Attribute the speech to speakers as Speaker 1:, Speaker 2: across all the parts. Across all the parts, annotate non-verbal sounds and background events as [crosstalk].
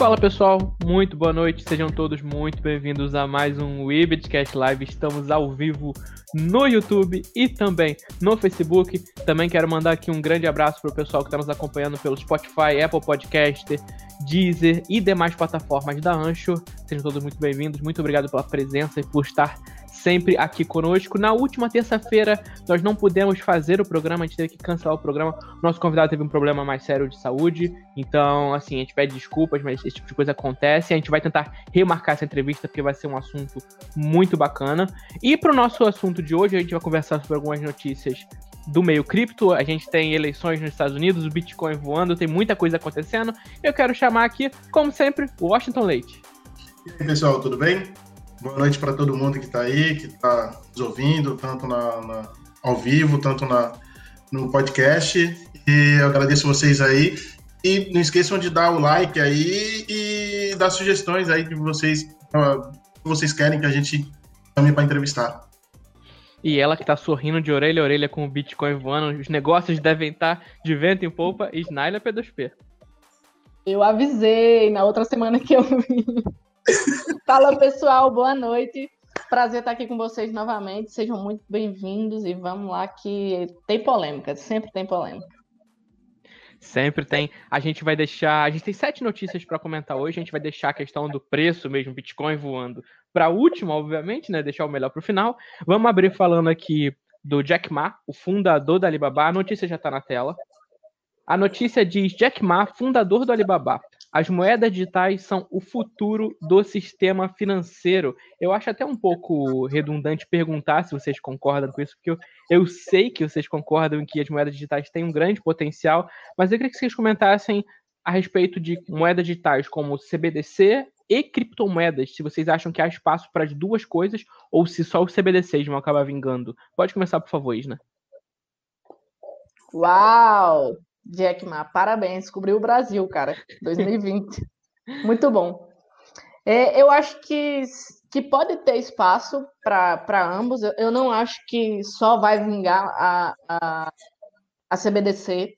Speaker 1: Fala pessoal, muito boa noite, sejam todos muito bem-vindos a mais um Webcast Live. Estamos ao vivo no YouTube e também no Facebook. Também quero mandar aqui um grande abraço para o pessoal que está nos acompanhando pelo Spotify, Apple Podcast, Deezer e demais plataformas da Ancho. Sejam todos muito bem-vindos, muito obrigado pela presença e por estar sempre aqui conosco. Na última terça-feira, nós não pudemos fazer o programa, a gente teve que cancelar o programa. Nosso convidado teve um problema mais sério de saúde, então, assim, a gente pede desculpas, mas esse tipo de coisa acontece. A gente vai tentar remarcar essa entrevista, porque vai ser um assunto muito bacana. E para o nosso assunto de hoje, a gente vai conversar sobre algumas notícias do meio cripto. A gente tem eleições nos Estados Unidos, o Bitcoin voando, tem muita coisa acontecendo. Eu quero chamar aqui, como sempre, o Washington Leite.
Speaker 2: E aí, pessoal, tudo bem? Boa noite para todo mundo que está aí, que está nos ouvindo, tanto na, na, ao vivo, tanto na, no podcast. E eu agradeço vocês aí. E não esqueçam de dar o like aí e dar sugestões aí que vocês, uh, vocês querem que a gente chame para entrevistar.
Speaker 1: E ela que tá sorrindo de orelha a orelha com o Bitcoin voando, os negócios devem estar de vento em polpa, Snaila P2P.
Speaker 3: Eu avisei na outra semana que eu vim. [laughs] Fala pessoal, boa noite. Prazer estar aqui com vocês novamente. Sejam muito bem-vindos e vamos lá que tem polêmica, sempre tem polêmica.
Speaker 1: Sempre tem. A gente vai deixar. A gente tem sete notícias para comentar hoje. A gente vai deixar a questão do preço mesmo, Bitcoin voando, para a última, obviamente, né? Deixar o melhor para o final. Vamos abrir falando aqui do Jack Ma, o fundador da Alibaba. A notícia já está na tela. A notícia diz: Jack Ma, fundador do Alibaba, as moedas digitais são o futuro do sistema financeiro. Eu acho até um pouco redundante perguntar se vocês concordam com isso, porque eu, eu sei que vocês concordam que as moedas digitais têm um grande potencial, mas eu queria que vocês comentassem a respeito de moedas digitais como CBDC e criptomoedas, se vocês acham que há espaço para as duas coisas ou se só os CBDCs vão acabar vingando. Pode começar, por favor, Isna.
Speaker 3: Uau! Jack Ma, parabéns, descobriu o Brasil, cara, 2020. [laughs] Muito bom. É, eu acho que, que pode ter espaço para ambos. Eu, eu, não acho que só vai vingar a, a, a CBDC,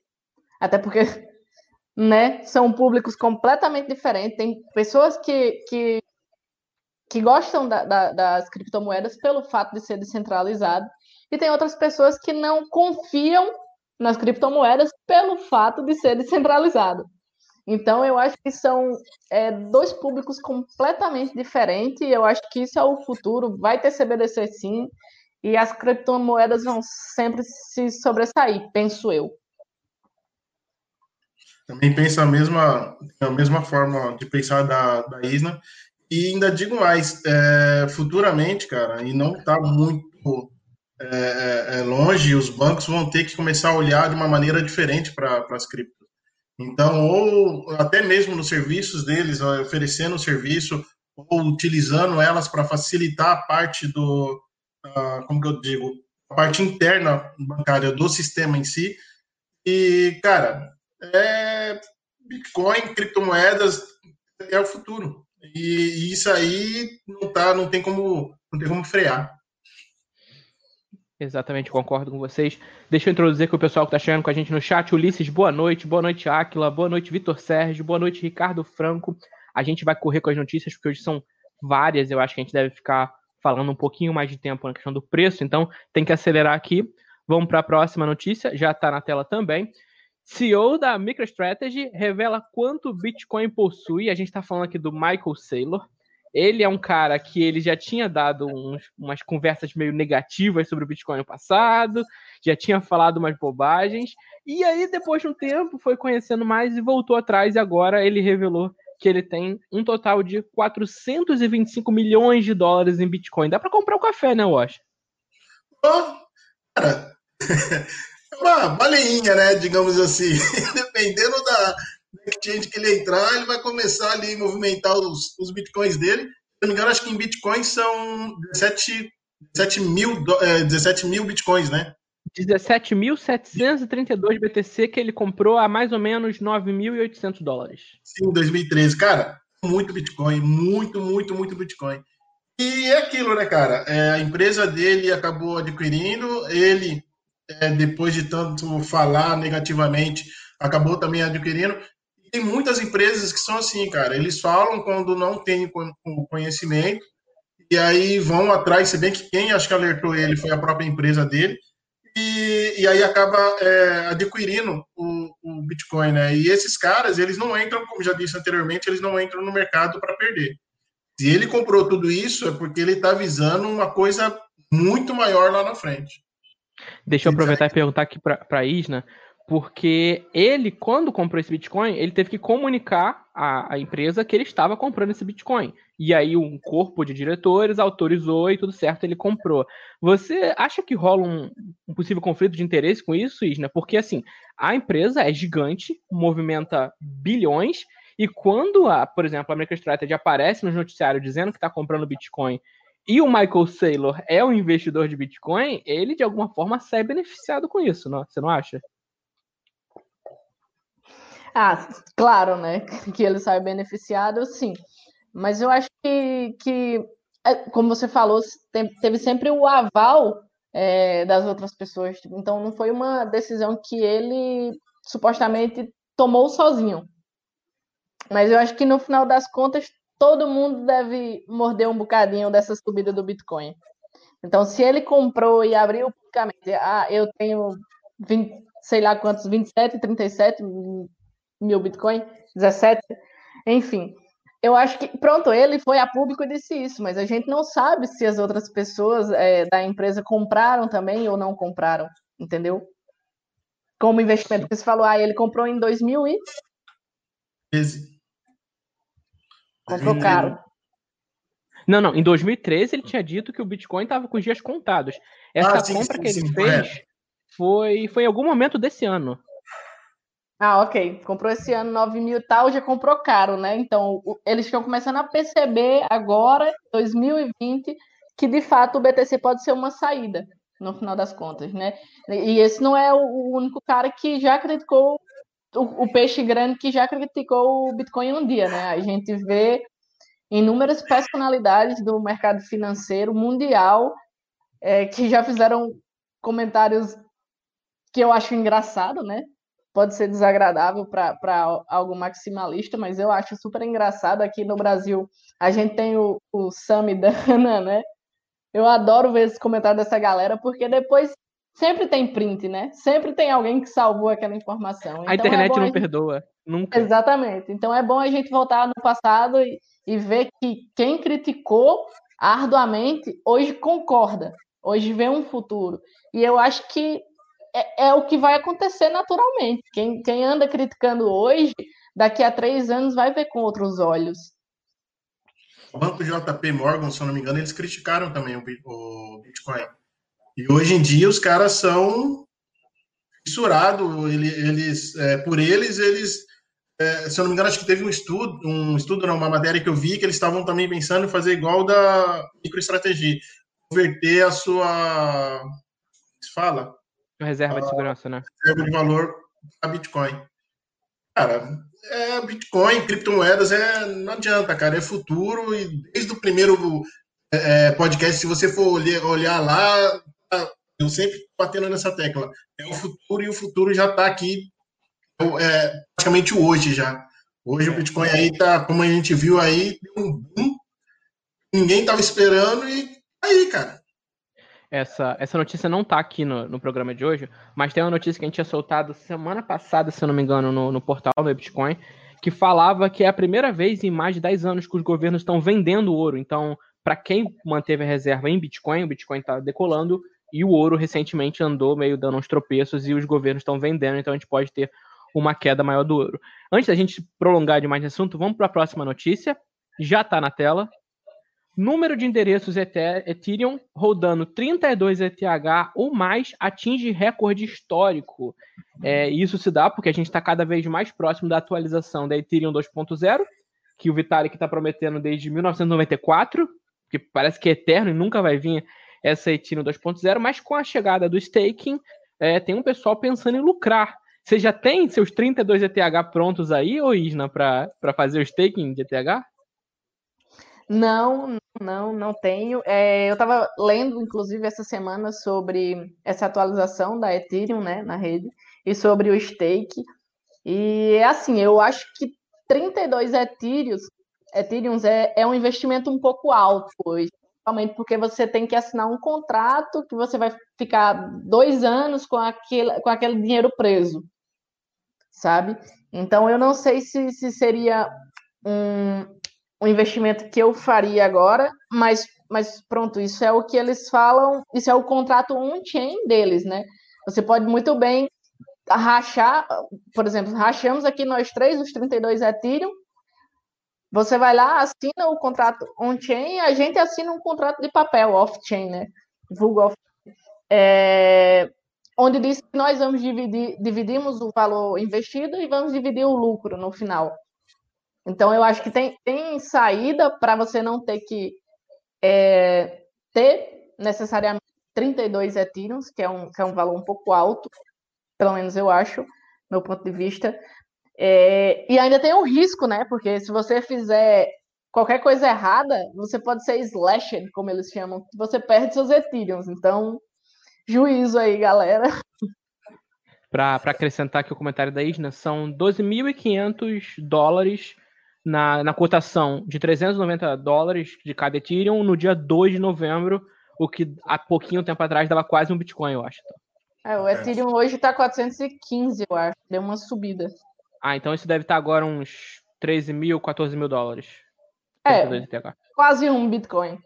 Speaker 3: até porque [laughs] né, são públicos completamente diferentes. Tem pessoas que, que, que gostam da, da, das criptomoedas pelo fato de ser descentralizado, e tem outras pessoas que não confiam nas criptomoedas pelo fato de ser descentralizado. Então, eu acho que são é, dois públicos completamente diferentes, eu acho que isso é o futuro. Vai ter CBDC sim, e as criptomoedas vão sempre se sobressair, penso eu.
Speaker 2: Também penso a mesma, a mesma forma de pensar da, da Isna, e ainda digo mais, é, futuramente, cara, e não está muito é, é, é, longe, os bancos vão ter que começar a olhar de uma maneira diferente para as criptos. Então, ou até mesmo nos serviços deles, oferecendo o serviço, ou utilizando elas para facilitar a parte do, uh, como que eu digo, a parte interna bancária do sistema em si. E, cara, é Bitcoin, criptomoedas é o futuro. E, e isso aí não tá, não tem como, não tem como frear.
Speaker 1: Exatamente, concordo com vocês. Deixa eu introduzir com o pessoal que está chegando com a gente no chat. Ulisses, boa noite. Boa noite, Áquila. Boa noite, Vitor Sérgio. Boa noite, Ricardo Franco. A gente vai correr com as notícias, porque hoje são várias. Eu acho que a gente deve ficar falando um pouquinho mais de tempo na questão do preço, então tem que acelerar aqui. Vamos para a próxima notícia, já está na tela também. CEO da MicroStrategy revela quanto Bitcoin possui. A gente está falando aqui do Michael Saylor. Ele é um cara que ele já tinha dado uns, umas conversas meio negativas sobre o Bitcoin no passado, já tinha falado umas bobagens, e aí depois de um tempo foi conhecendo mais e voltou atrás, e agora ele revelou que ele tem um total de 425 milhões de dólares em Bitcoin. Dá para comprar o um café, né, Wash?
Speaker 2: Oh, cara, [laughs] é uma baleinha, né, digamos assim. [laughs] Dependendo da, exchange que ele entrar, ele vai começar ali a movimentar os, os bitcoins dele. Se não me engano, acho que em bitcoins são 17, 17, mil, é, 17 mil bitcoins, né?
Speaker 1: 17.732 BTC que ele comprou a mais ou menos 9.800 dólares.
Speaker 2: Sim, 2013. Cara, muito Bitcoin, muito, muito, muito Bitcoin. E é aquilo, né, cara? É, a empresa dele acabou adquirindo, ele, é, depois de tanto falar negativamente, acabou também adquirindo tem muitas empresas que são assim, cara. Eles falam quando não tem o conhecimento e aí vão atrás, se bem que quem acho que alertou ele foi a própria empresa dele, e, e aí acaba é, adquirindo o, o, Bitcoin, né? E esses caras, eles não entram, como já disse anteriormente, eles não entram no mercado para perder. Se ele comprou tudo isso, é porque ele está visando uma coisa muito maior lá na frente.
Speaker 1: Deixa eu aproveitar e perguntar aqui para a Isna, porque ele, quando comprou esse Bitcoin, ele teve que comunicar à, à, empresa que ele estava comprando esse Bitcoin. E aí um corpo de diretores autorizou e tudo certo, ele comprou. Você acha que rola um, um possível conflito de interesse com isso, Isna? Porque assim, a empresa é gigante, movimenta bilhões, e quando, a, por exemplo, a MicroStrategy aparece no noticiário dizendo que está comprando Bitcoin e o Michael Saylor é um investidor de Bitcoin, ele de alguma forma sai beneficiado com isso, não? você não acha?
Speaker 3: Ah, claro, né? Que ele sai beneficiado, sim. Mas eu acho que, que é, como você falou, teve sempre o aval é, das outras pessoas. Então, não foi uma decisão que ele supostamente tomou sozinho. Mas eu acho que no final das contas, todo mundo deve morder um bocadinho dessa subida do Bitcoin. Então, se ele comprou e abriu publicamente, ah, eu tenho 20, sei lá quantos, 27, 37 mil Bitcoin, 17, enfim. Eu acho que, pronto, ele foi a público e disse isso, mas a gente não sabe se as outras pessoas é, da empresa compraram também ou não compraram, entendeu? Como investimento que você falou, ah, ele comprou em 2000 e... Comprou caro.
Speaker 1: Não, não, em 2013 ele tinha dito que o Bitcoin estava com os dias contados. Essa ah, sim, compra sim, que ele sim, fez foi, foi em algum momento desse ano.
Speaker 3: Ah, ok. Comprou esse ano 9 mil e tal, já comprou caro, né? Então, eles estão começando a perceber agora, 2020, que de fato o BTC pode ser uma saída, no final das contas, né? E esse não é o único cara que já criticou, o, o peixe grande que já criticou o Bitcoin um dia, né? A gente vê inúmeras personalidades do mercado financeiro mundial é, que já fizeram comentários que eu acho engraçado, né? Pode ser desagradável para algo maximalista, mas eu acho super engraçado. Aqui no Brasil, a gente tem o, o Samidana, [laughs] né? Eu adoro ver esse comentário dessa galera, porque depois sempre tem print, né? Sempre tem alguém que salvou aquela informação.
Speaker 1: Então, a internet é não gente... perdoa, nunca.
Speaker 3: Exatamente. Então é bom a gente voltar no passado e, e ver que quem criticou arduamente hoje concorda, hoje vê um futuro. E eu acho que é, é, o que vai acontecer naturalmente. Quem, quem anda criticando hoje, daqui a três anos vai ver com outros olhos.
Speaker 2: O banco JP Morgan, se eu não me engano, eles criticaram também o Bitcoin. E hoje em dia os caras são fissurados, eles, é, por eles, eles, é, se eu não me engano, acho que teve um estudo, um estudo, não, uma matéria que eu vi, que eles estavam também pensando em fazer igual da microestratégia, converter a sua, se fala,
Speaker 1: Reserva de segurança, né?
Speaker 2: Reserva de valor a Bitcoin. Cara, é Bitcoin, criptomoedas, é, não adianta, cara, é futuro e desde o primeiro é, é podcast, se você for olhar, olhar lá, tá, eu sempre batendo nessa tecla, é o futuro e o futuro já está aqui, é, praticamente hoje já. Hoje o Bitcoin aí tá, como a gente viu aí, um boom, ninguém estava esperando e tá aí, cara
Speaker 1: essa, essa notícia não tá aqui no, no programa de hoje, mas tem uma notícia que a gente tinha soltado semana passada, se eu não me engano, no, no portal do Bitcoin, que falava que é a primeira vez em mais de 10 anos que os governos estão vendendo ouro. Então, para quem manteve a reserva em Bitcoin, o Bitcoin está decolando e o ouro recentemente andou meio dando uns tropeços e os governos estão vendendo, então a gente pode ter uma queda maior do ouro. Antes da gente prolongar demais esse assunto, vamos para a próxima notícia. Já está na tela. Número de endereços Ethereum rodando 32 ETH ou mais atinge recorde histórico. É, isso se dá porque a gente está cada vez mais próximo da atualização da Ethereum 2.0, que o Vitalik está prometendo desde 1994, que parece que é eterno e nunca vai vir essa Ethereum 2.0, mas com a chegada do staking, é, tem um pessoal pensando em lucrar. Você já tem seus 32 ETH prontos aí, ou Isna, para fazer o staking de ETH?
Speaker 3: Não, não, não tenho. É, eu estava lendo, inclusive, essa semana sobre essa atualização da Ethereum né, na rede e sobre o stake. E é assim, eu acho que 32 Ethereum, Ethereum é, é um investimento um pouco alto hoje, principalmente porque você tem que assinar um contrato que você vai ficar dois anos com aquele, com aquele dinheiro preso, sabe? Então eu não sei se, se seria um, um investimento que eu faria agora, mas, mas pronto, isso é o que eles falam, isso é o contrato on-chain deles, né? Você pode muito bem rachar, por exemplo, rachamos aqui nós três, os 32 Ethereum, você vai lá, assina o contrato on-chain, a gente assina um contrato de papel off-chain, né? Vulgo off é, onde diz que nós vamos dividir, dividimos o valor investido e vamos dividir o lucro no final. Então, eu acho que tem, tem saída para você não ter que é, ter necessariamente 32 Ethereum, que é, um, que é um valor um pouco alto, pelo menos eu acho, meu ponto de vista. É, e ainda tem um risco, né? Porque se você fizer qualquer coisa errada, você pode ser slashed, como eles chamam, você perde seus Ethereums. Então, juízo aí, galera.
Speaker 1: Para acrescentar aqui o comentário da Isna, são 12.500 dólares na, na cotação de 390 dólares de cada Ethereum no dia 2 de novembro, o que há pouquinho tempo atrás dava quase um Bitcoin, eu acho.
Speaker 3: É, o Ethereum hoje está 415, eu acho. Deu uma subida.
Speaker 1: Ah, então isso deve estar tá agora uns 13 mil, 14 mil dólares.
Speaker 3: É, quase um Bitcoin.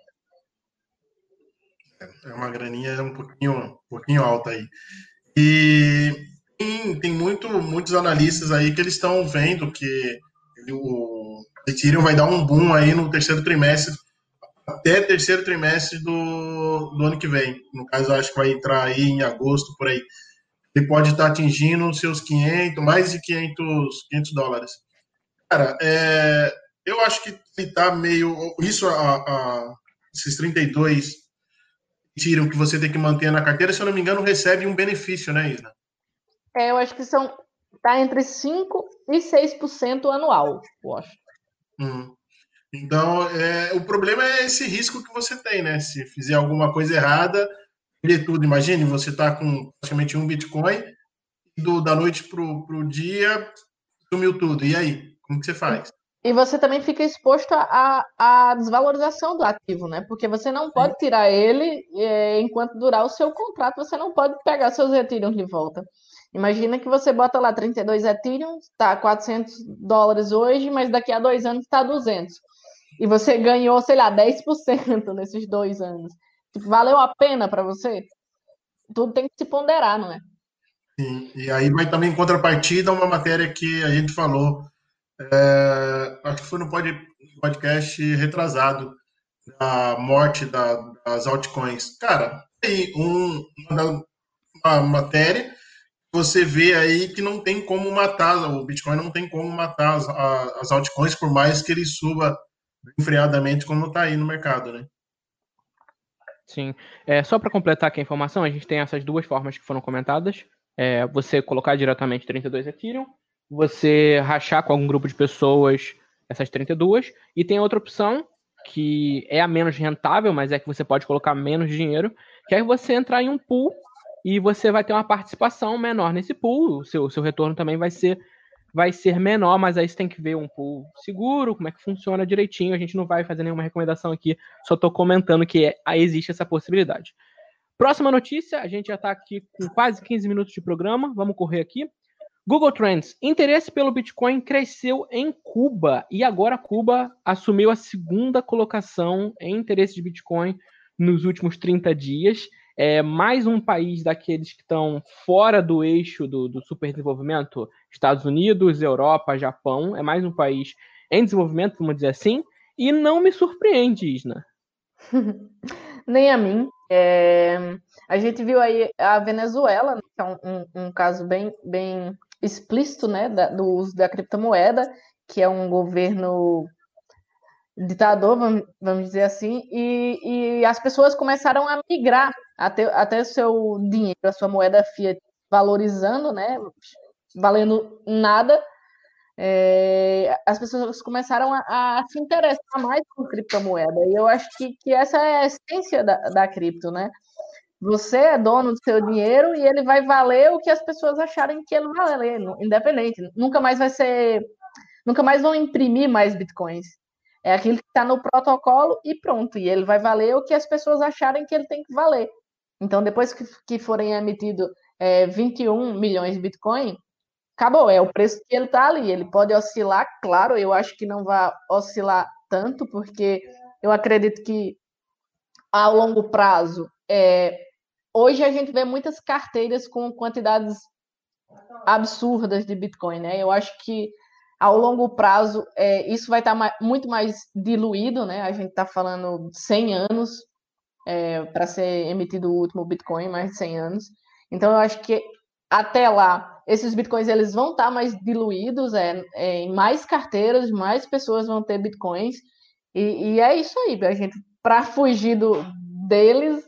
Speaker 2: É uma graninha um pouquinho, um pouquinho alta aí. E tem, tem muito, muitos analistas aí que eles estão vendo que o Ethereum vai dar um boom aí no terceiro trimestre, até terceiro trimestre do, do ano que vem. No caso, acho que vai entrar aí em agosto, por aí. Ele pode estar atingindo seus 500, mais de 500, 500 dólares. Cara, é, eu acho que ele tá meio. Isso, a, a, esses 32 Ethereum que você tem que manter na carteira, se eu não me engano, recebe um benefício, né, Isna?
Speaker 3: É, eu acho que são. Tá entre 5 e 6% anual, eu acho.
Speaker 2: Hum. Então, é, o problema é esse risco que você tem, né? Se fizer alguma coisa errada, perder tudo. Imagine, você está com praticamente um Bitcoin, do, da noite para o dia, sumiu tudo. E aí? Como que você faz?
Speaker 3: E você também fica exposto à, desvalorização do ativo, né? Porque você não pode tirar ele é, enquanto durar o seu contrato, você não pode pegar seus Ethereum de volta. Imagina que você bota lá 32 Ethereum, está 400 dólares hoje, mas daqui a dois anos está 200. E você ganhou, sei lá, 10% nesses dois anos. Tipo, valeu a pena para você? Tudo tem que se ponderar, não é?
Speaker 2: Sim, e aí vai também em contrapartida uma matéria que a gente falou, é, acho que foi no podcast retrasado, da morte da, das altcoins. Cara, tem um, uma, uma matéria você vê aí que não tem como matar, o Bitcoin não tem como matar as, as altcoins, por mais que ele suba enfriadamente como está aí no mercado, né?
Speaker 1: Sim. É, só para completar aqui a informação, a gente tem essas duas formas que foram comentadas. É, você colocar diretamente 32 Ethereum, você rachar com algum grupo de pessoas essas 32, e tem outra opção, que é a menos rentável, mas é que você pode colocar menos dinheiro, que é você entrar em um pool e você vai ter uma participação menor nesse pool, o seu, seu retorno também vai ser vai ser menor, mas aí você tem que ver um pool seguro, como é que funciona direitinho. A gente não vai fazer nenhuma recomendação aqui, só estou comentando que é, existe essa possibilidade. Próxima notícia, a gente já está aqui com quase 15 minutos de programa, vamos correr aqui. Google Trends, interesse pelo Bitcoin cresceu em Cuba e agora Cuba assumiu a segunda colocação em interesse de Bitcoin nos últimos 30 dias é mais um país daqueles que estão fora do eixo do, do superdesenvolvimento, Estados Unidos, Europa, Japão, é mais um país em desenvolvimento, vamos dizer assim, e não me surpreende, Isna. [laughs]
Speaker 3: Nem a mim. É... A gente viu aí a Venezuela, né, que é um, um, um caso bem, bem explícito né, da, do uso da criptomoeda, que é um governo ditador, vamos, dizer assim, e, e as pessoas começaram a migrar até, até o seu dinheiro, a sua moeda fiat valorizando, né, valendo nada, é, as pessoas começaram a, a, se interessar mais por criptomoeda. E eu acho que, que essa é a essência da, da cripto, né? Você é dono do seu dinheiro e ele vai valer o que as pessoas acharem que ele vale, independente. Nunca mais vai ser. Nunca mais vão imprimir mais bitcoins. É aquilo que está no protocolo e pronto. E ele vai valer o que as pessoas acharem que ele tem que valer. Então, depois que, que forem emitidos é, 21 milhões de bitcoin, acabou. É o preço que ele está ali. Ele pode oscilar, claro. Eu acho que não vai oscilar tanto, porque eu acredito que a longo prazo é, hoje a gente vê muitas carteiras com quantidades absurdas de Bitcoin, né? Eu acho que ao longo prazo é, isso vai estar tá muito mais diluído, né? A gente está falando 100 anos é, para ser emitido o último Bitcoin, mais de 100 anos. Então eu acho que até lá esses Bitcoins eles vão estar tá mais diluídos, é, é, em mais carteiras, mais pessoas vão ter Bitcoins e, e é isso aí. A gente para fugir do, deles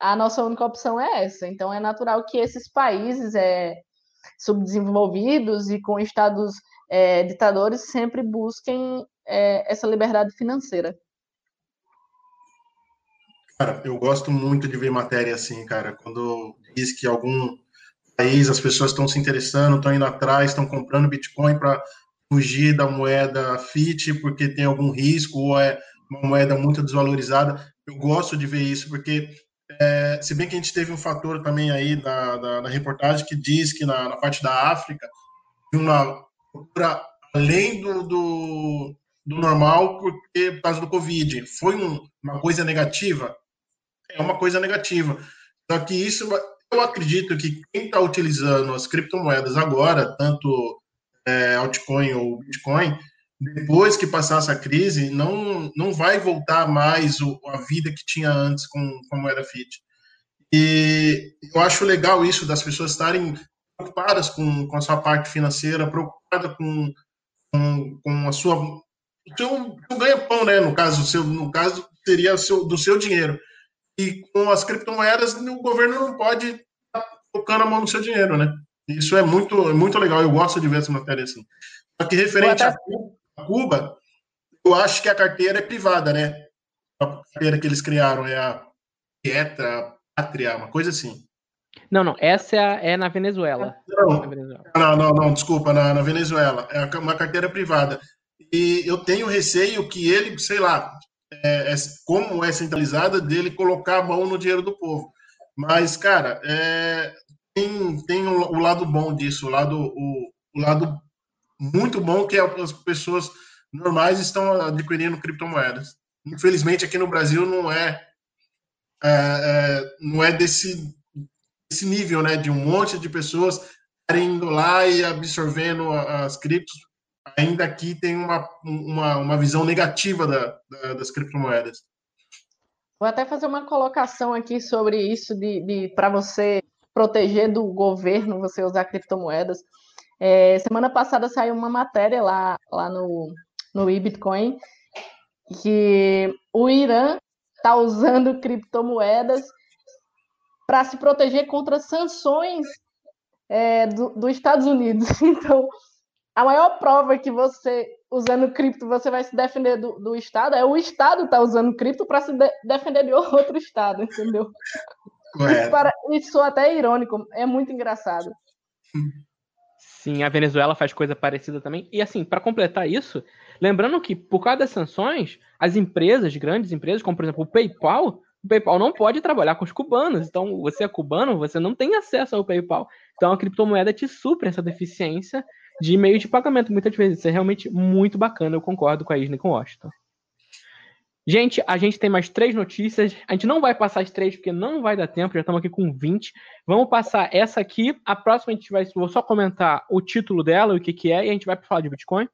Speaker 3: a nossa única opção é essa. Então é natural que esses países é, subdesenvolvidos e com estados é, ditadores sempre busquem é, essa liberdade financeira.
Speaker 2: Cara, eu gosto muito de ver matéria assim, cara, quando diz que algum país as pessoas estão se interessando, estão indo atrás, estão comprando Bitcoin para fugir da moeda fiat porque tem algum risco ou é uma moeda muito desvalorizada. Eu gosto de ver isso porque é, se bem que a gente teve um fator também aí da reportagem que diz que na, na parte da África, uma procura além do, do, do, normal porque, por causa do Covid. Foi um, uma coisa negativa? É uma coisa negativa. Só que isso, eu acredito que quem está utilizando as criptomoedas agora, tanto é, altcoin ou Bitcoin, depois que passar essa crise, não, não vai voltar mais o, a vida que tinha antes com, com a moeda fiat. E eu acho legal isso das pessoas estarem preocupadas com, com a sua parte financeira, preocupadas com, com, com a sua seu, seu ganha-pão, né? No caso, seu, no caso seria seu, do seu dinheiro. E com as criptomoedas, o governo não pode estar tá tocando a mão no seu dinheiro, né? Isso é muito, é muito legal. Eu gosto de ver essa matéria assim. Só que referente a Cuba, eu acho que a carteira é privada, né? A carteira que eles criaram é a Pietra, Pátria, uma coisa assim.
Speaker 1: Não, não, essa é, é na Venezuela.
Speaker 2: Não, na Venezuela. não, não, não, desculpa, na, na Venezuela. É uma carteira privada. E eu tenho receio que ele, sei lá, é, é, como é centralizada, dele colocar a mão no dinheiro do povo. Mas, cara, é, tem, tem o, o, lado bom disso, o lado, o, o lado muito bom que as pessoas normais estão adquirindo criptomoedas. Infelizmente, aqui no Brasil não é, é, é não é desse, desse nível, né, de um monte de pessoas indo lá e absorvendo as criptos. Ainda aqui tem uma, uma, uma visão negativa da, da, das criptomoedas.
Speaker 3: Vou até fazer uma colocação aqui sobre isso de, de para você proteger do governo você usar criptomoedas. É, semana passada saiu uma matéria lá, lá no, no eBitcoin que o Irã está usando criptomoedas para se proteger contra sanções é, dos do Estados Unidos. [laughs] Então, a maior prova que você, usando cripto, você vai se defender do, do Estado é o Estado tá usando cripto para se de defender de outro Estado, entendeu? Isso, para, isso até é irônico, é muito engraçado.
Speaker 1: Sim, a Venezuela faz coisa parecida também. E assim, para completar isso, lembrando que por causa das sanções, as empresas, grandes empresas, como por exemplo o PayPal, o PayPal não pode trabalhar com os cubanos. Então, você é cubano, você não tem acesso ao PayPal. Então, a criptomoeda te supre essa deficiência de meio de pagamento muitas vezes. Isso é realmente muito bacana. Eu concordo com a Isna e com o Washington. Gente, a gente tem mais três notícias. A gente não vai passar as três porque não vai dar tempo, já estamos aqui com 20. Vamos passar essa aqui. A próxima a gente vai vou só comentar o título dela, o que, que é, e a gente vai falar de Bitcoin.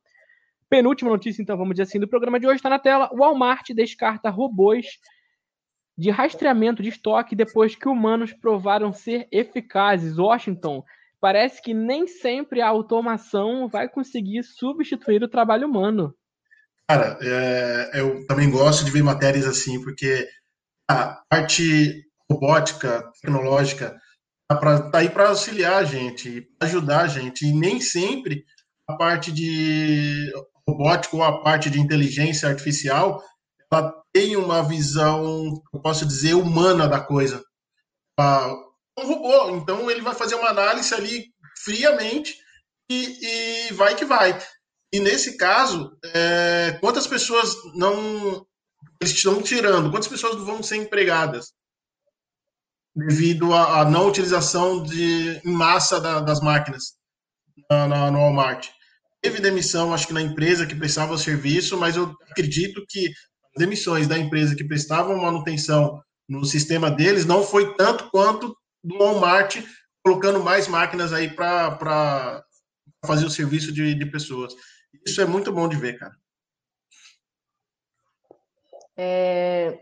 Speaker 1: Penúltima notícia, então, vamos dizer assim, do programa de hoje está na tela. Walmart descarta robôs de rastreamento de estoque depois que humanos provaram ser eficazes. Washington, parece que nem sempre a automação vai conseguir substituir o trabalho humano.
Speaker 2: Cara, é, eu também gosto de ver matérias assim, porque a parte robótica, tecnológica, tá, tá aí para auxiliar a gente, ajudar a gente, e nem sempre a parte de robótica ou a parte de inteligência artificial ela tem uma visão, eu posso dizer, humana da coisa. um robô. Então ele vai fazer uma análise ali friamente e, e vai que vai. E nesse caso, é, quantas pessoas não eles estão tirando? Quantas pessoas vão ser empregadas devido à, não utilização de em massa da, das máquinas na, na, no Walmart? Teve demissão, acho que na empresa que prestava o serviço, mas eu acredito que demissões da empresa que prestavam manutenção no sistema deles não foi tanto quanto do Walmart colocando mais máquinas aí para fazer o serviço de, de pessoas. Isso é muito bom de ver, cara.
Speaker 3: É,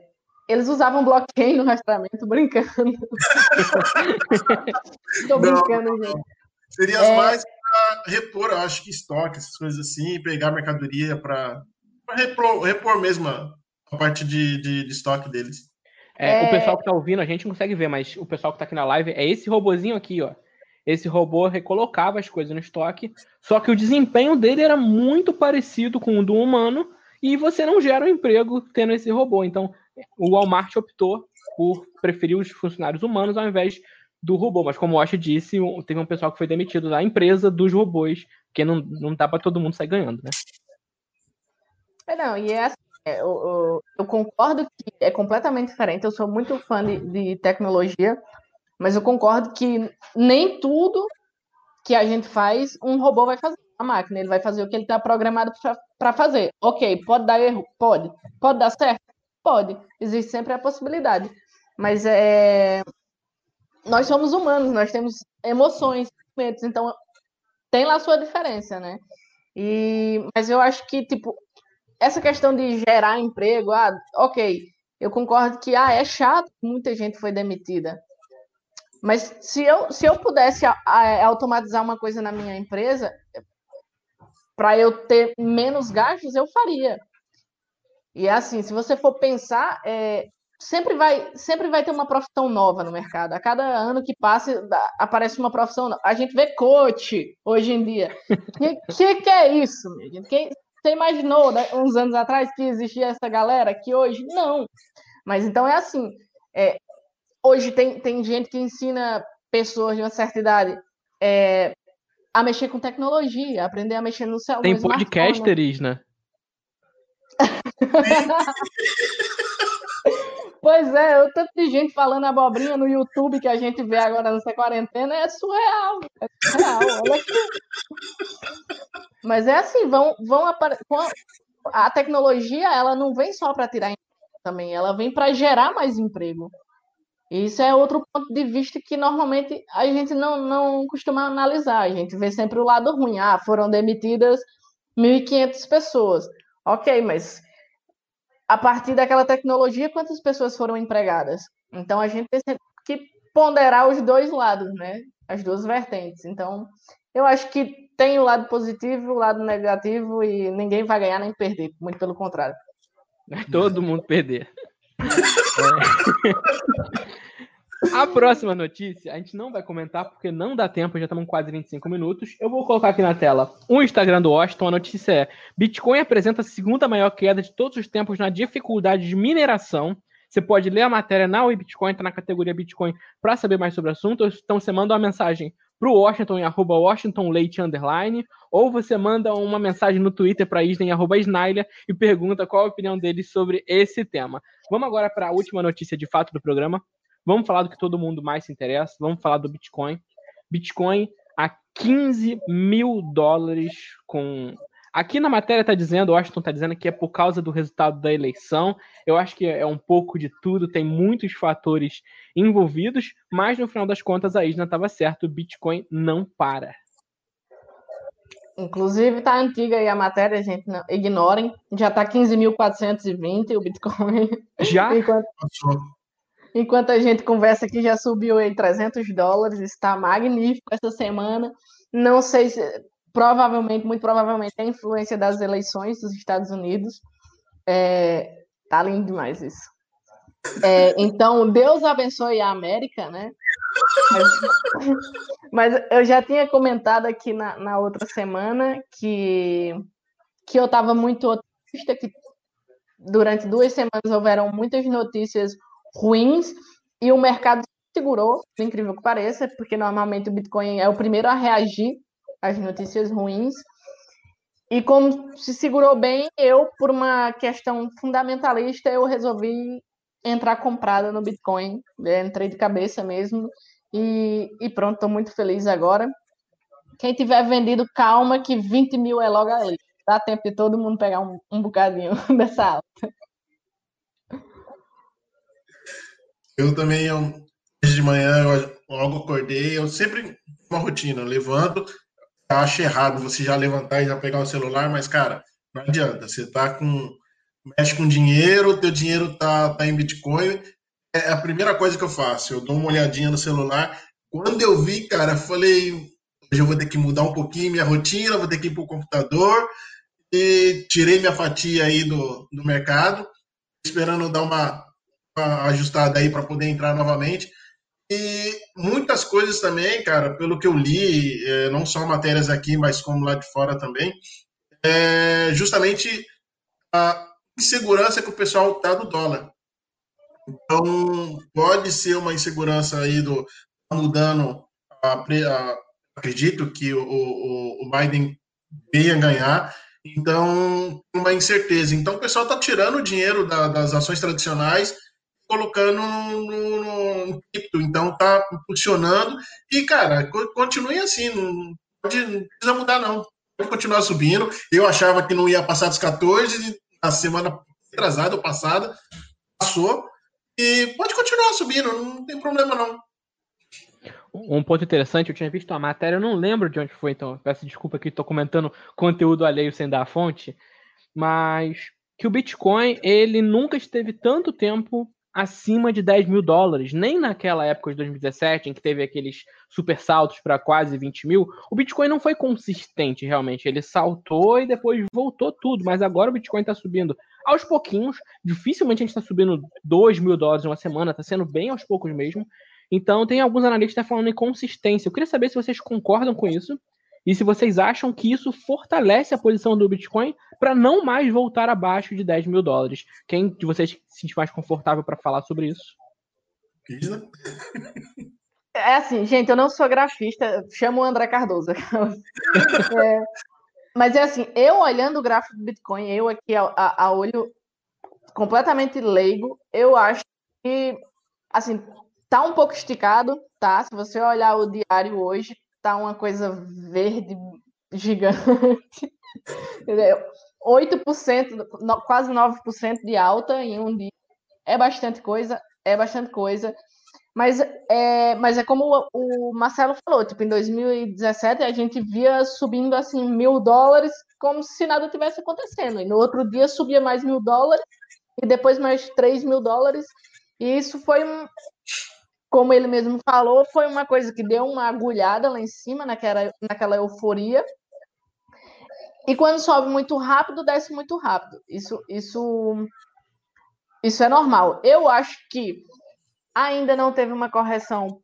Speaker 3: eles usavam blockchain no rastreamento, brincando. [laughs] Estou brincando, não, gente.
Speaker 2: Seria é... mais para repor, acho que estoque, essas coisas assim, pegar mercadoria para repor, repor mesmo a, a parte de, de, de, estoque deles.
Speaker 1: É, é... O pessoal que está ouvindo, a gente não consegue ver, mas o pessoal que está aqui na live é esse robozinho aqui, ó esse robô recolocava as coisas no estoque, só que o desempenho dele era muito parecido com o do humano e você não gera um emprego tendo esse robô. Então, o Walmart optou por preferir os funcionários humanos ao invés do robô. Mas, como o Osh disse, teve um pessoal que foi demitido da empresa dos robôs, porque não, não dá para todo mundo sair ganhando, né?
Speaker 3: É, não, e é assim, eu, eu, eu, concordo que é completamente diferente. Eu sou muito fã de, de tecnologia, mas eu concordo que nem tudo que a gente faz, um robô vai fazer. A máquina, ele vai fazer o que ele está programado para fazer. Ok, pode dar erro? Pode. Pode dar certo? Pode. Existe sempre a possibilidade. Mas é... nós somos humanos, nós temos emoções, sentimentos, então tem lá a sua diferença, né? E... Mas eu acho que, tipo, essa questão de gerar emprego, ah, ok, eu concordo que ah, é chato, muita gente foi demitida. Mas se eu, se eu pudesse a, a, automatizar uma coisa na minha empresa, para eu ter menos gastos, eu faria. E é assim, se você for pensar, é, sempre, vai, sempre vai ter uma profissão nova no mercado. A cada ano que passa, aparece uma profissão nova. A gente vê coach hoje em dia. O que, que, que, é isso? Quem, você imaginou né, uns anos atrás que existia essa galera que hoje não? Mas então é assim, é, hoje tem, tem gente que ensina pessoas de uma certa idade é, a mexer com tecnologia, aprender a mexer no celular.
Speaker 1: Tem podcasteres, né? [laughs]
Speaker 3: pois é, o tanto de gente falando abobrinha no YouTube que a gente vê agora nessa quarentena é surreal. É surreal, olha Mas é assim, vão, vão aparecer. A tecnologia ela não vem só para tirar emprego também, ela vem para gerar mais emprego. Isso é outro ponto de vista que normalmente a gente não, não costuma analisar. A gente vê sempre o lado ruim. Ah, foram demitidas 1.500 pessoas. Ok, mas a partir daquela tecnologia, quantas pessoas foram empregadas? Então a gente tem que ponderar os dois lados, né? As duas vertentes. Então, eu acho que tem o lado positivo o lado negativo e ninguém vai ganhar nem perder, muito pelo contrário.
Speaker 1: Todo mundo perder. É. A próxima notícia a gente não vai comentar porque não dá tempo, já estamos quase 25 minutos. Eu vou colocar aqui na tela o Instagram do Washington. A notícia é: Bitcoin apresenta a segunda maior queda de todos os tempos na dificuldade de mineração. Você pode ler a matéria na Bitcoin, está na categoria Bitcoin, para saber mais sobre o assunto. Então você manda uma mensagem para o Washington em arroba Washington Leite underline, ou você manda uma mensagem no Twitter para Isna em arroba Snyler e pergunta qual a opinião dele sobre esse tema. Vamos agora para a última notícia de fato do programa. Vamos falar do que todo mundo mais se interessa. Vamos falar do Bitcoin. Bitcoin a 15 mil dólares com. Aqui na matéria está dizendo, o Washington está dizendo que é por causa do resultado da eleição. Eu acho que é um pouco de tudo, tem muitos fatores envolvidos, mas no final das contas a Isna estava certo, o Bitcoin não para.
Speaker 3: Inclusive, tá antiga aí a matéria, gente, não, ignorem. Já tá 15.420 o Bitcoin.
Speaker 1: Já? [laughs]
Speaker 3: enquanto, enquanto a gente conversa aqui, já subiu em 300 dólares. Está magnífico essa semana. Não sei se, provavelmente, muito provavelmente, a influência das eleições dos Estados Unidos. É, tá lindo demais isso. É, então, Deus abençoe a América, né? Mas, mas, eu já tinha comentado aqui na, na outra semana que, que eu estava muito otimista, que durante duas semanas houveram muitas notícias ruins e o mercado segurou, incrível que pareça, porque normalmente o Bitcoin é o primeiro a reagir às notícias ruins. E como se segurou bem, eu, por uma questão fundamentalista, eu resolvi entrar comprada no Bitcoin. Né? Entrei de cabeça mesmo. E, e pronto, estou muito feliz agora. Quem tiver vendido, calma, que 20 mil é logo ali. Dá tempo de todo mundo pegar um, um bocadinho [laughs] dessa alta.
Speaker 2: Eu também, eu, hoje de manhã, eu logo acordei, eu sempre uma rotina, eu levanto, acho errado você já levantar e já pegar o celular, mas, cara, não adianta, você tá com, mexe com dinheiro, teu dinheiro tá, tá em Bitcoin, é a primeira coisa que eu faço, eu dou uma olhadinha no celular, quando eu vi, cara, falei, hoje eu vou ter que mudar um pouquinho minha rotina, vou ter que ir pro computador, e tirei minha fatia aí do, do mercado, esperando dar uma, ajustada aí para poder entrar novamente. E muitas coisas também, cara, pelo que eu li, é, não só matérias aqui, mas como lá de fora também, é justamente a insegurança que o pessoal tá do dólar. Então, pode ser uma insegurança aí do tá mudando. A, a, acredito que o, o, o Biden venha ganhar, então, uma incerteza. Então, o pessoal está tirando o dinheiro da, das ações tradicionais colocando no, cripto. Então tá funcionando. E, cara, continue assim. Não, não precisa mudar, não. Pode continuar subindo. Eu achava que não ia passar dos 14 na semana atrasada ou passada. Passou. E pode continuar subindo, não tem problema, não.
Speaker 1: Um ponto interessante, eu tinha visto uma matéria, eu não lembro de onde foi, então peço desculpa que estou comentando conteúdo alheio sem dar a fonte, mas que o Bitcoin ele nunca esteve tanto tempo acima de 10 mil dólares. Nem naquela época de 2017, em que teve aqueles super saltos para quase 20 mil, o Bitcoin não foi consistente realmente. Ele saltou e depois voltou tudo. Mas agora o Bitcoin está subindo aos pouquinhos. Dificilmente a gente está subindo 2 mil dólares em uma semana, está sendo bem aos poucos mesmo. Então tem alguns analistas falando em consistência. Eu queria saber se vocês concordam com isso e se vocês acham que isso fortalece a posição do Bitcoin para não mais voltar abaixo de 10 mil dólares. Quem de vocês se sente mais confortável para falar sobre isso?
Speaker 3: É assim, gente, eu não sou grafista, chamo o André Cardoso. [laughs] é, mas é assim, eu olhando o gráfico do Bitcoin, eu aqui a, a, a olho completamente leigo, eu acho que assim, tá um pouco esticado, tá? Se você olhar o diário hoje, tá uma coisa verde gigante. 8%, quase 9% de alta em um dia. É bastante coisa, é bastante coisa. Mas é, mas é como o Marcelo falou, tipo, em 2017 a gente via subindo assim mil dólares como se nada tivesse acontecendo. E no outro dia subia mais mil dólares e depois mais 3 mil dólares. E isso foi como ele mesmo falou, foi uma coisa que deu uma agulhada lá em cima, naquela, naquela euforia. E quando sobe muito rápido, desce muito rápido. Isso, isso, isso é normal. Eu acho que ainda não teve uma correção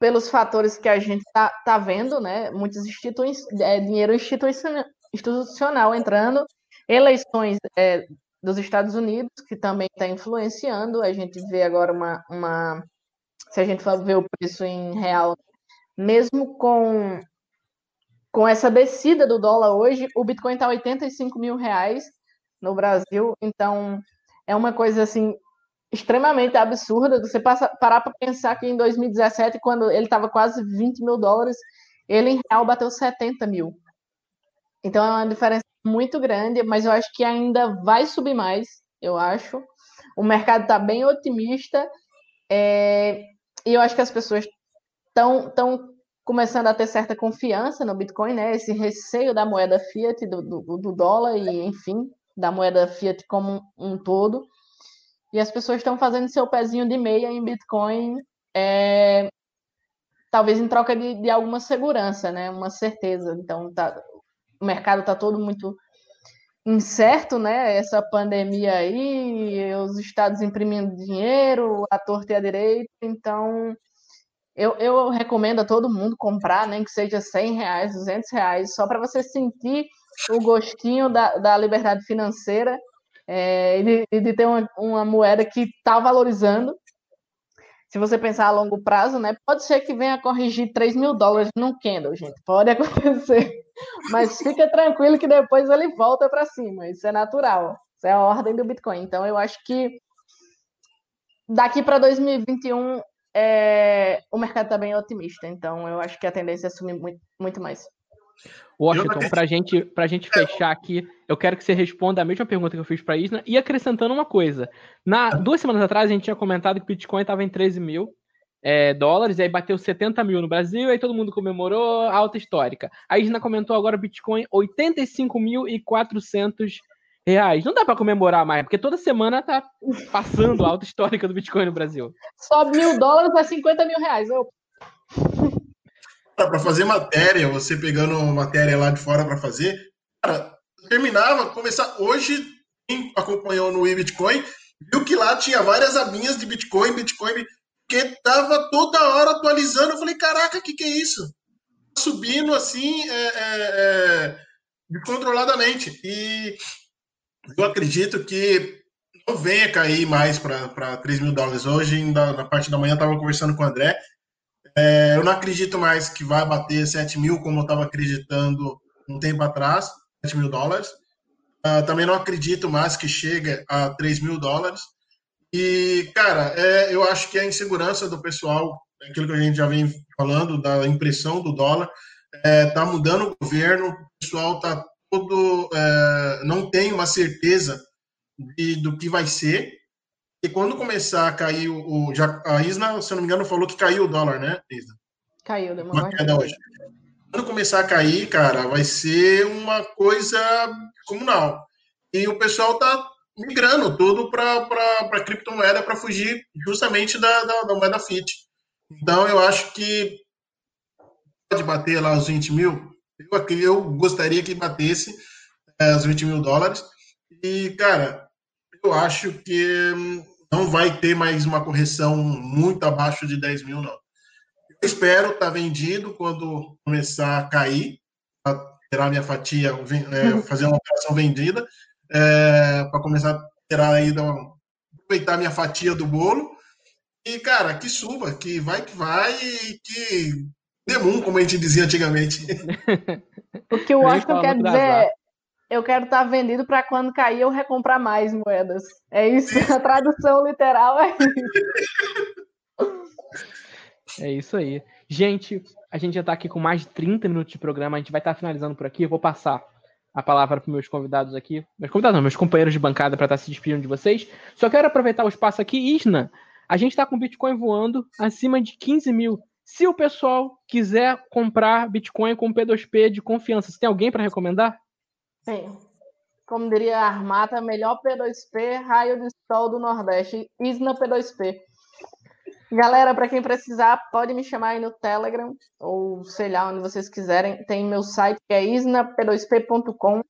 Speaker 3: pelos fatores que a gente está tá vendo, né? Muitas instituições, é, dinheiro institucional, institucional entrando, eleições é, dos Estados Unidos, que também está influenciando. A gente vê agora uma, uma se a gente for ver o preço em real, mesmo com, com essa descida do dólar hoje, o Bitcoin está 85 mil reais no Brasil, então é uma coisa assim extremamente absurda. Você passa, parar para pensar que em 2017, quando ele estava quase 20 mil dólares, ele em real bateu 70 mil. Então é uma diferença muito grande, mas eu acho que ainda vai subir mais, eu acho. O mercado está bem otimista. É, e eu acho que as pessoas estão tão começando a ter certa confiança no Bitcoin, né? Esse receio da moeda fiat, do, do, do dólar e, enfim, da moeda fiat como um, um todo. E as pessoas estão fazendo seu pezinho de meia em Bitcoin, é, talvez em troca de, de alguma segurança, né? Uma certeza. Então, tá, o mercado está todo muito incerto, né? Essa pandemia aí, os estados imprimindo dinheiro, a torta e a direita. Então, eu, eu recomendo a todo mundo comprar, nem que seja 100 reais, 200 reais, só para você sentir o gostinho da, da liberdade financeira é, e, de, de ter uma, uma moeda que está valorizando. Se você pensar a longo prazo, né? Pode ser que venha corrigir 3 mil dólares no candle, gente. Pode [laughs] acontecer. Mas fica tranquilo que depois ele volta para cima. Isso é natural. Isso é a ordem do Bitcoin. Então, eu acho que daqui para 2021 é, o mercado está bem otimista. Então, eu acho que a tendência é subir muito, muito mais.
Speaker 1: Washington, para gente, a gente fechar aqui, eu quero que você responda a mesma pergunta que eu fiz para a Isna e acrescentando uma coisa. Na, duas semanas atrás, a gente tinha comentado que o Bitcoin estava em 13 mil é, dólares, e aí bateu 70 mil no Brasil, e aí todo mundo comemorou, alta histórica. A Isna comentou agora Bitcoin 85.400 reais. Não dá para comemorar mais, porque toda semana tá passando a alta histórica do Bitcoin no Brasil.
Speaker 3: Sobe mil dólares a 50 mil reais. Eu
Speaker 2: para fazer matéria, você pegando matéria lá de fora para fazer, cara, terminava, começar hoje, quem acompanhou no Bitcoin, viu que lá tinha várias abinhas de Bitcoin, Bitcoin, que tava toda hora atualizando. Eu falei, caraca, o que, que é isso? Subindo assim, é, é, é, descontroladamente. E eu acredito que não venha cair mais para 3 mil dólares. Hoje, ainda, na parte da manhã, estava conversando com o André. É, eu não acredito mais que vai bater 7 mil, como eu estava acreditando um tempo atrás, 7 mil dólares. Uh, também não acredito mais que chegue a 3 mil dólares. E, cara, é, eu acho que a insegurança do pessoal, aquilo que a gente já vem falando, da impressão do dólar, é, tá mudando o governo, o pessoal tá todo. É, não tem uma certeza de, do que vai ser. E quando começar a cair o. o já, a Isna, se eu não me engano, falou que caiu o dólar, né, Isna?
Speaker 3: Caiu, deu uma queda
Speaker 2: hoje. Quando começar a cair, cara, vai ser uma coisa comunal. E o pessoal tá migrando tudo para criptomoeda para fugir justamente da, da, da, moeda FIT. Então, eu acho que pode bater lá os 20 mil. Eu, eu gostaria que batesse é, os 20 mil dólares. E, cara, eu acho que hum, não vai ter mais uma correção muito abaixo de 10 mil, não. Eu espero estar tá vendido quando começar a cair, para tirar minha fatia, é, fazer uma operação vendida, é, para começar a tirar aí, aproveitar minha fatia do bolo. E, cara, que suba, que vai que vai, e que demum, como a gente dizia antigamente. [laughs]
Speaker 3: o que eu acho que quer dizer eu quero estar tá vendido para quando cair eu recomprar mais moedas. É isso, [laughs] a tradução literal é isso.
Speaker 1: É isso aí. Gente, a gente já está aqui com mais de 30 minutos de programa, a gente vai estar tá finalizando por aqui. Eu vou passar a palavra para meus convidados aqui. Meus convidados não, meus companheiros de bancada para estar tá se despedindo de vocês. Só quero aproveitar o espaço aqui. Isna, a gente está com Bitcoin voando acima de 15 mil. Se o pessoal quiser comprar Bitcoin com P2P de confiança, você tem alguém para recomendar?
Speaker 3: Sim. Como diria a Armata, melhor P2P, raio de sol do Nordeste, Isna P2P. Galera, para quem precisar, pode me chamar aí no Telegram, ou sei lá, onde vocês quiserem. Tem meu site que é isnap2p.com.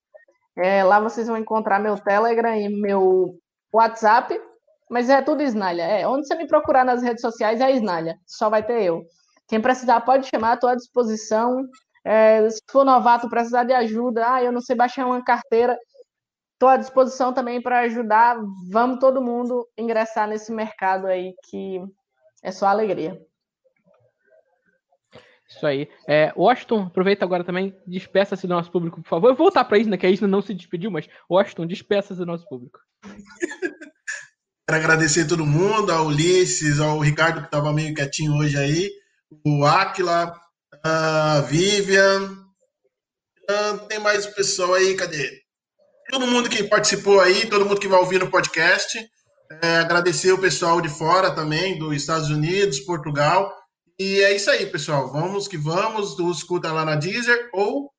Speaker 3: É, lá vocês vão encontrar meu Telegram e meu WhatsApp, mas é tudo Snalha. É, onde você me procurar nas redes sociais é Snalha, só vai ter eu. Quem precisar pode chamar, estou à disposição. É, se for novato, precisar de ajuda, ah, eu não sei baixar uma carteira, estou à disposição também para ajudar. Vamos todo mundo ingressar nesse mercado aí que é só alegria.
Speaker 1: Isso aí. É, Washington, aproveita agora também, despeça-se do nosso público, por favor. Eu vou voltar para a Isna, que a Isna não se despediu, mas Washington, despeça-se do nosso público. [laughs]
Speaker 2: Quero agradecer a todo mundo, ao Ulisses, ao Ricardo, que estava meio quietinho hoje aí, o Aquila, a Vivian, tem mais pessoal aí, cadê? Todo mundo que participou aí, todo mundo que vai ouvir no podcast. É, agradecer o pessoal de fora também, dos Estados Unidos, Portugal. E é isso aí, pessoal. Vamos que vamos. Tu escuta lá na Deezer ou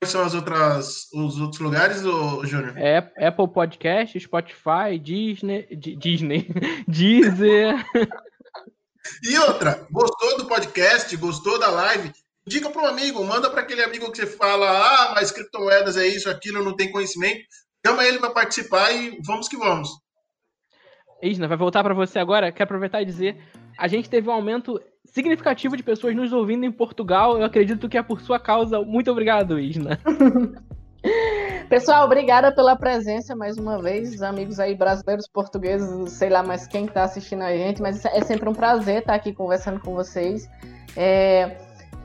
Speaker 2: quais são as outras, os outros lugares, Júnior?
Speaker 1: É, Apple Podcast, Spotify, Disney, Disney, [laughs] Deezer.
Speaker 2: E outra, gostou do podcast, gostou da live? Diga para um amigo, manda para aquele amigo que você fala, ah, mas criptomoedas é isso, aquilo, não tem conhecimento. Chama ele para participar e vamos que vamos.
Speaker 1: Isna, vai voltar para você agora. Quero aproveitar e dizer, a gente teve um aumento significativo de pessoas nos ouvindo em Portugal. Eu acredito que é por sua causa. Muito obrigado, Isna. [laughs]
Speaker 3: Pessoal, obrigada pela presença mais uma vez, amigos aí brasileiros, portugueses, sei lá mais quem está assistindo a gente, mas é sempre um prazer estar aqui conversando com vocês. É,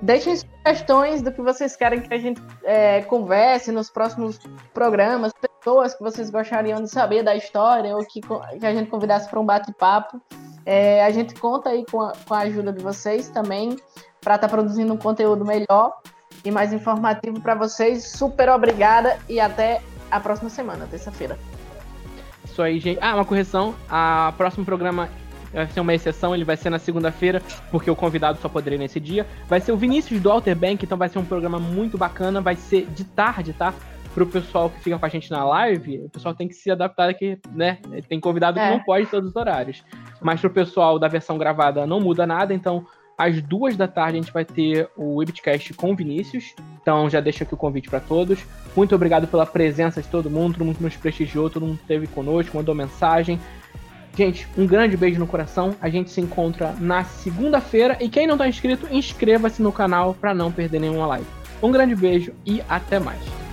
Speaker 3: deixem sugestões do que vocês querem que a gente é, converse nos próximos programas, pessoas que vocês gostariam de saber da história ou que, que a gente convidasse para um bate-papo. É, a gente conta aí com a, com a ajuda de vocês também para estar tá produzindo um conteúdo melhor e mais informativo para vocês. Super obrigada e até a próxima semana, terça-feira.
Speaker 1: Isso aí, gente. Ah, uma correção. A próximo programa vai ser uma exceção, ele vai ser na segunda-feira, porque o convidado só poderia nesse dia. Vai ser o Vinícius do Alter Bank, então vai ser um programa muito bacana, vai ser de tarde, tá? Pro pessoal que fica com a gente na live, o pessoal tem que se adaptar aqui, né? Tem convidado é. que não pode todos os horários. Mas pro pessoal da versão gravada não muda nada, então às duas da tarde a gente vai ter o Webcast com o Vinícius. Então já deixo aqui o convite para todos. Muito obrigado pela presença de todo mundo, todo mundo nos prestigiou, todo mundo esteve conosco, mandou mensagem. Gente, um grande beijo no coração. A gente se encontra na segunda-feira. E quem não está inscrito, inscreva-se no canal para não perder nenhuma live. Um grande beijo e até mais.